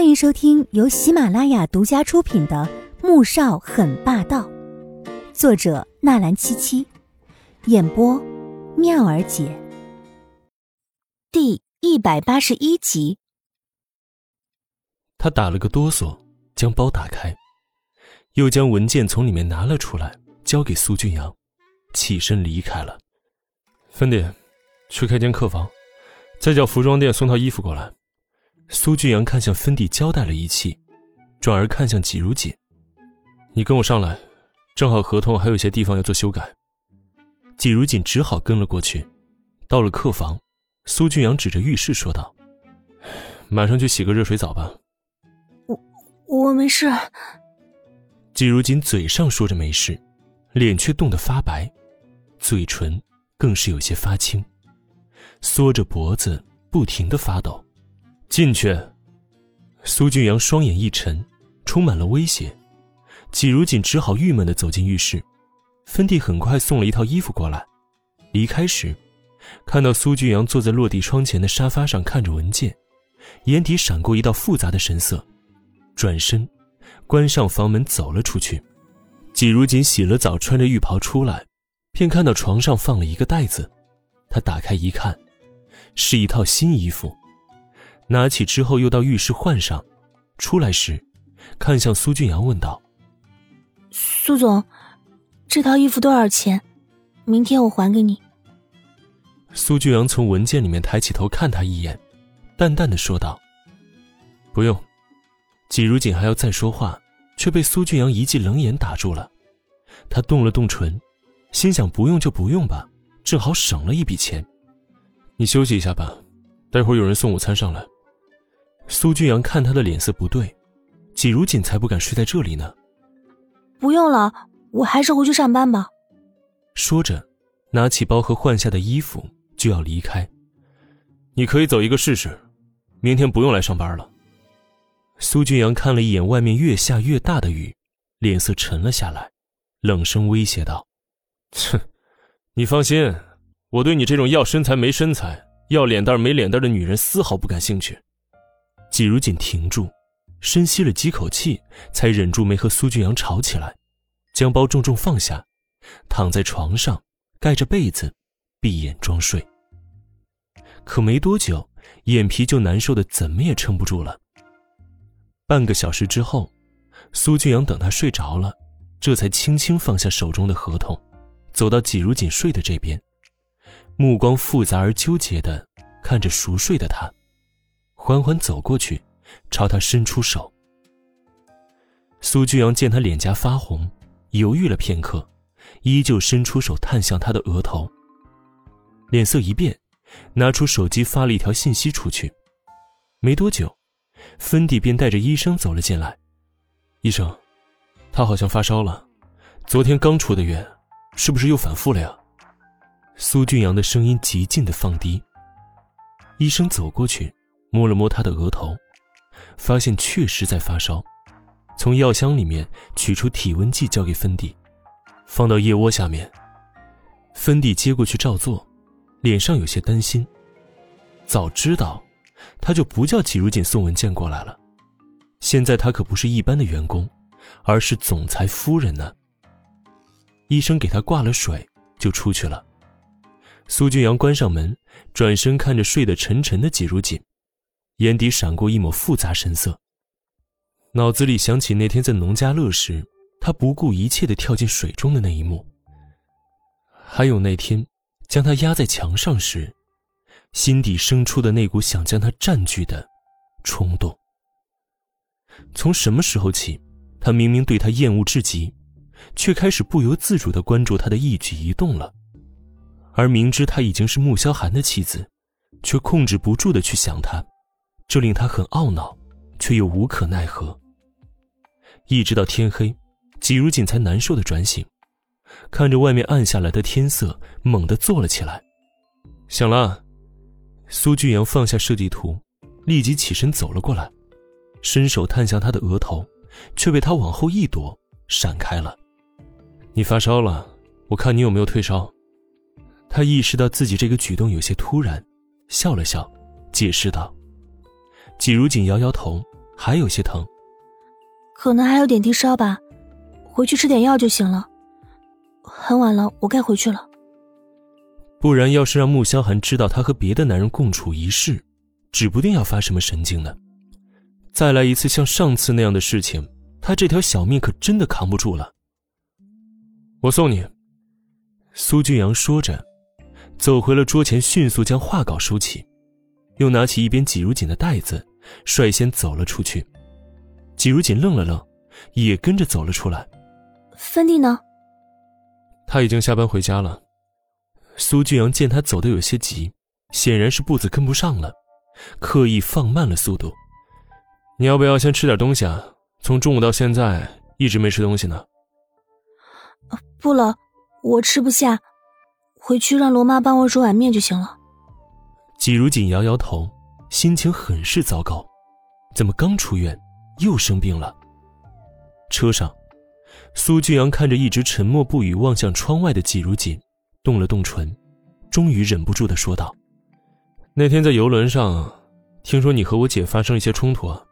欢迎收听由喜马拉雅独家出品的《穆少很霸道》，作者纳兰七七，演播妙儿姐。第一百八十一集。他打了个哆嗦，将包打开，又将文件从里面拿了出来，交给苏俊阳，起身离开了。芬迪，去开间客房，再叫服装店送套衣服过来。苏俊阳看向芬迪，交代了一气，转而看向季如锦：“你跟我上来，正好合同还有些地方要做修改。”季如锦只好跟了过去。到了客房，苏俊阳指着浴室说道：“马上去洗个热水澡吧。”“我我没事。”季如锦嘴上说着没事，脸却冻得发白，嘴唇更是有些发青，缩着脖子不停的发抖。进去。苏俊阳双眼一沉，充满了威胁。季如锦只好郁闷的走进浴室。芬蒂很快送了一套衣服过来。离开时，看到苏俊阳坐在落地窗前的沙发上看着文件，眼底闪过一道复杂的神色，转身，关上房门走了出去。季如锦洗了澡，穿着浴袍出来，便看到床上放了一个袋子。他打开一看，是一套新衣服。拿起之后，又到浴室换上，出来时，看向苏俊阳问道：“苏总，这套衣服多少钱？明天我还给你。”苏俊阳从文件里面抬起头看他一眼，淡淡的说道：“不用。”季如锦还要再说话，却被苏俊阳一记冷眼打住了。他动了动唇，心想：“不用就不用吧，正好省了一笔钱。你休息一下吧，待会儿有人送午餐上来。”苏俊阳看他的脸色不对，季如锦才不敢睡在这里呢。不用了，我还是回去上班吧。说着，拿起包和换下的衣服就要离开。你可以走一个试试，明天不用来上班了。苏俊阳看了一眼外面越下越大的雨，脸色沉了下来，冷声威胁道：“哼，你放心，我对你这种要身材没身材、要脸蛋没脸蛋的女人丝毫不感兴趣。”季如锦停住，深吸了几口气，才忍住没和苏俊阳吵起来，将包重重放下，躺在床上，盖着被子，闭眼装睡。可没多久，眼皮就难受的怎么也撑不住了。半个小时之后，苏俊阳等他睡着了，这才轻轻放下手中的合同，走到季如锦睡的这边，目光复杂而纠结的看着熟睡的他。缓缓走过去，朝他伸出手。苏俊阳见他脸颊发红，犹豫了片刻，依旧伸出手探向他的额头。脸色一变，拿出手机发了一条信息出去。没多久，芬迪便带着医生走了进来。医生，他好像发烧了，昨天刚出的院，是不是又反复了呀？苏俊阳的声音极尽的放低。医生走过去。摸了摸他的额头，发现确实在发烧，从药箱里面取出体温计交给芬迪，放到腋窝下面。芬迪接过去照做，脸上有些担心。早知道，他就不叫季如锦送文件过来了。现在他可不是一般的员工，而是总裁夫人呢。医生给他挂了水，就出去了。苏俊阳关上门，转身看着睡得沉沉的季如锦。眼底闪过一抹复杂神色，脑子里想起那天在农家乐时，他不顾一切的跳进水中的那一幕，还有那天将他压在墙上时，心底生出的那股想将他占据的冲动。从什么时候起，他明明对他厌恶至极，却开始不由自主的关注他的一举一动了，而明知他已经是穆萧寒的妻子，却控制不住的去想他。这令他很懊恼，却又无可奈何。一直到天黑，季如锦才难受的转醒，看着外面暗下来的天色，猛地坐了起来。醒了，苏俊阳放下设计图，立即起身走了过来，伸手探向他的额头，却被他往后一躲，闪开了。你发烧了，我看你有没有退烧。他意识到自己这个举动有些突然，笑了笑，解释道。季如锦摇摇头，还有些疼。可能还有点低烧吧，回去吃点药就行了。很晚了，我该回去了。不然，要是让穆萧寒知道他和别的男人共处一室，指不定要发什么神经呢。再来一次像上次那样的事情，他这条小命可真的扛不住了。我送你。苏俊阳说着，走回了桌前，迅速将画稿收起，又拿起一边季如锦的袋子，率先走了出去。季如锦愣了愣，也跟着走了出来。芬蒂呢？他已经下班回家了。苏俊阳见他走的有些急，显然是步子跟不上了，刻意放慢了速度。你要不要先吃点东西啊？从中午到现在一直没吃东西呢。不了，我吃不下，回去让罗妈帮我煮碗面就行了。季如锦摇摇头，心情很是糟糕。怎么刚出院又生病了？车上，苏俊阳看着一直沉默不语、望向窗外的季如锦，动了动唇，终于忍不住的说道：“那天在游轮上，听说你和我姐发生一些冲突啊？”